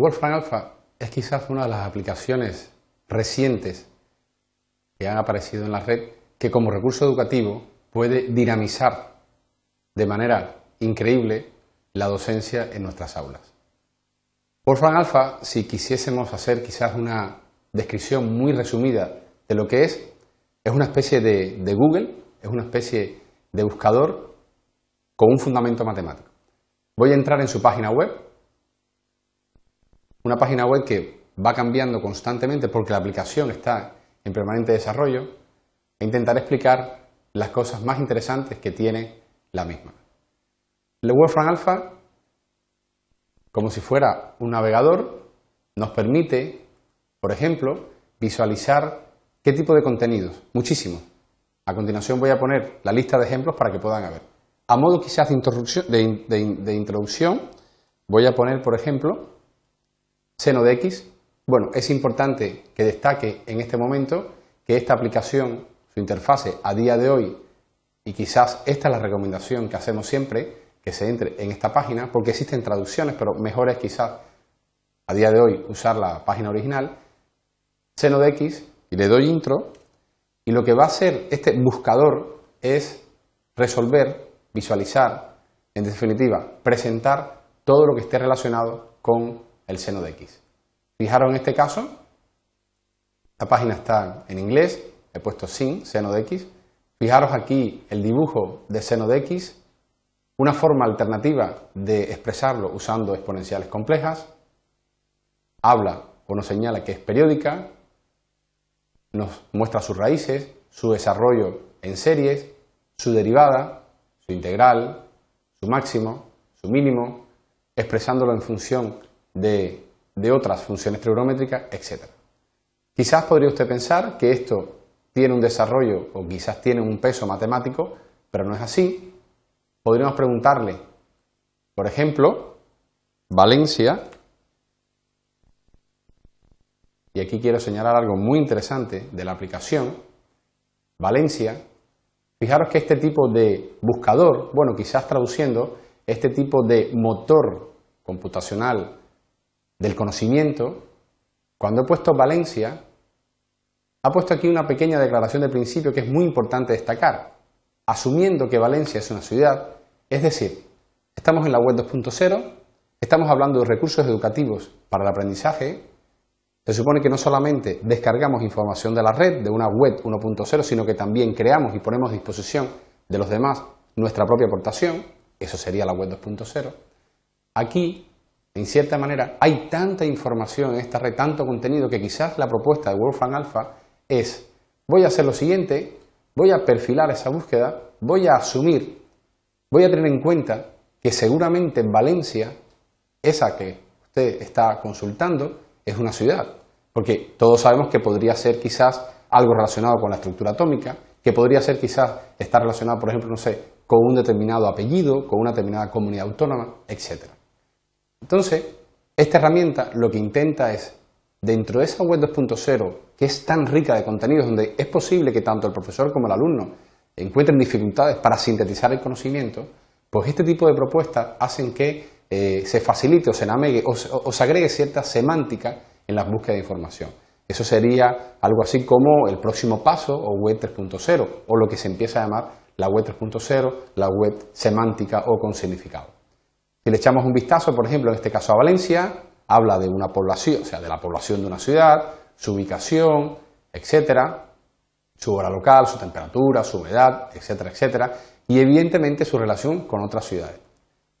Wolfram Alpha es quizás una de las aplicaciones recientes que han aparecido en la red que como recurso educativo puede dinamizar de manera increíble la docencia en nuestras aulas. Wolfram Alpha, si quisiésemos hacer quizás una descripción muy resumida de lo que es, es una especie de, de Google, es una especie de buscador con un fundamento matemático. Voy a entrar en su página web, una página web que va cambiando constantemente porque la aplicación está en permanente desarrollo, e intentaré explicar las cosas más interesantes que tiene la misma. El Wolfram Alpha, como si fuera un navegador, nos permite, por ejemplo, visualizar qué tipo de contenidos, muchísimos. A continuación voy a poner la lista de ejemplos para que puedan ver. A modo quizás de introducción, de, introducción voy a poner, por ejemplo, seno de x. Bueno, es importante que destaque en este momento que esta aplicación, su interfase a día de hoy, y quizás esta es la recomendación que hacemos siempre, que se entre en esta página, porque existen traducciones, pero mejor es quizás a día de hoy usar la página original, seno de x, y le doy intro, y lo que va a hacer este buscador es resolver visualizar, en definitiva, presentar todo lo que esté relacionado con el seno de X. Fijaros en este caso, la página está en inglés, he puesto sin seno de X. Fijaros aquí el dibujo de seno de X, una forma alternativa de expresarlo usando exponenciales complejas. Habla o nos señala que es periódica, nos muestra sus raíces, su desarrollo en series, su derivada, su integral, su máximo, su mínimo, expresándolo en función de, otras funciones trigonométricas, etc. Quizás podría usted pensar que esto tiene un desarrollo o quizás tiene un peso matemático, pero no es así. Podríamos preguntarle, por ejemplo, Valencia, y aquí quiero señalar algo muy interesante de la aplicación, Valencia Fijaros que este tipo de buscador, bueno, quizás traduciendo, este tipo de motor computacional del conocimiento, cuando he puesto Valencia, ha puesto aquí una pequeña declaración de principio que es muy importante destacar. Asumiendo que Valencia es una ciudad, es decir, estamos en la web 2.0, estamos hablando de recursos educativos para el aprendizaje, se supone que no solamente descargamos información de la red, de una web 1.0, sino que también creamos y ponemos a disposición de los demás nuestra propia aportación, eso sería la web 2.0. Aquí, en cierta manera, hay tanta información en esta red, tanto contenido, que quizás la propuesta de Wolfram Alpha es, voy a hacer lo siguiente, voy a perfilar esa búsqueda, voy a asumir, voy a tener en cuenta que seguramente en Valencia, esa que usted está consultando, es una ciudad. Porque todos sabemos que podría ser quizás algo relacionado con la estructura atómica, que podría ser quizás estar relacionado, por ejemplo, no sé, con un determinado apellido, con una determinada comunidad autónoma, etc. Entonces, esta herramienta lo que intenta es, dentro de esa web 2.0, que es tan rica de contenidos, donde es posible que tanto el profesor como el alumno encuentren dificultades para sintetizar el conocimiento, pues este tipo de propuestas hacen que eh, se facilite o se, navegue, o, o se agregue cierta semántica en la búsqueda de información. Eso sería algo así como el próximo paso o web 3.0 o lo que se empieza a llamar la web 3.0, la web semántica o con significado. Le echamos un vistazo, por ejemplo, en este caso a Valencia, habla de una población, o sea, de la población de una ciudad, su ubicación, etcétera, su hora local, su temperatura, su humedad, etcétera, etcétera, y evidentemente su relación con otras ciudades.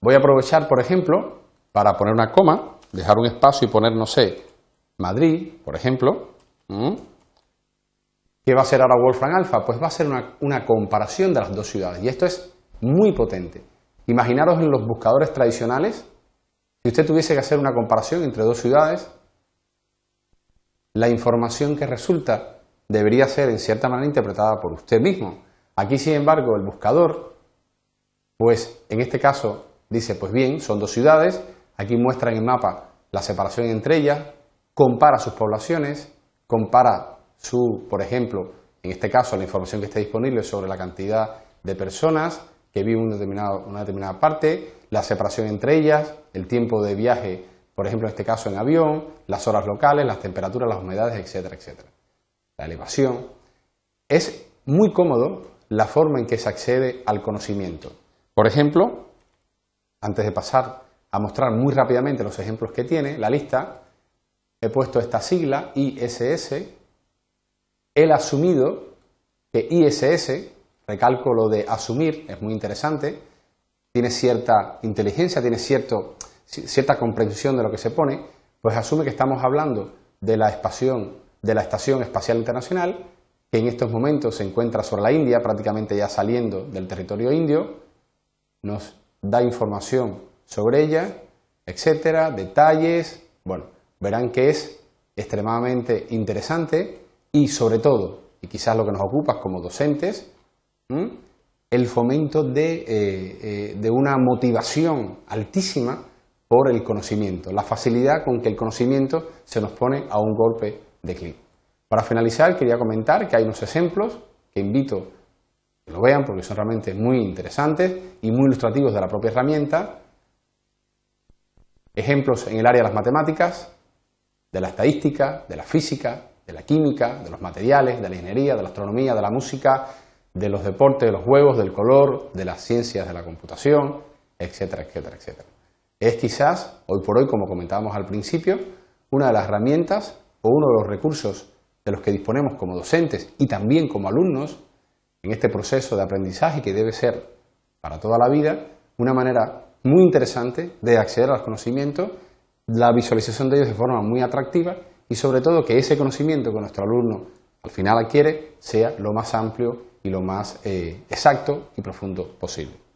Voy a aprovechar, por ejemplo, para poner una coma, dejar un espacio y poner, no sé, Madrid, por ejemplo, ¿qué va a ser ahora Wolfram Alpha? Pues va a ser una, comparación de las dos ciudades. Y esto es muy potente. Imaginaros en los buscadores tradicionales, si usted tuviese que hacer una comparación entre dos ciudades, la información que resulta debería ser en cierta manera interpretada por usted mismo. Aquí, sin embargo, el buscador, pues en este caso dice, pues bien, son dos ciudades, aquí muestra en el mapa la separación entre ellas, compara sus poblaciones, compara su, por ejemplo, en este caso la información que está disponible sobre la cantidad de personas que viven en una determinada parte, la separación entre ellas, el tiempo de viaje por ejemplo en este caso en avión, las horas locales, las temperaturas, las humedades, etcétera, etcétera. La elevación. Es muy cómodo la forma en que se accede al conocimiento. Por ejemplo, antes de pasar a mostrar muy rápidamente los ejemplos que tiene la lista, he puesto esta sigla ISS, he asumido que ISS, recalco lo de asumir, es muy interesante, tiene cierta inteligencia, tiene cierto, cierta comprensión de lo que se pone, pues asume que estamos hablando de la, de la Estación Espacial Internacional, que en estos momentos se encuentra sobre la India, prácticamente ya saliendo del territorio indio, nos da información sobre ella, etcétera, detalles, bueno, verán que es extremadamente interesante y sobre todo, y quizás lo que nos ocupa como docentes, el fomento de, eh, eh, de, una motivación altísima por el conocimiento, la facilidad con que el conocimiento se nos pone a un golpe de clic. Para finalizar, quería comentar que hay unos ejemplos que invito a que lo vean porque son realmente muy interesantes y muy ilustrativos de la propia herramienta. Ejemplos en el área de las matemáticas, de la estadística, de la física, de la química, de los materiales, de la ingeniería, de la astronomía, de la música, de los deportes, de los juegos, del color, de las ciencias de la computación, etcétera, etcétera, etcétera. Es quizás, hoy por hoy, como comentábamos al principio, una de las herramientas o uno de los recursos de los que disponemos como docentes y también como alumnos en este proceso de aprendizaje que debe ser para toda la vida una manera muy interesante de acceder a los conocimientos, la visualización de ellos de forma muy atractiva y sobre todo que ese conocimiento que nuestro alumno al final adquiere sea lo más amplio y lo más eh, exacto y profundo posible.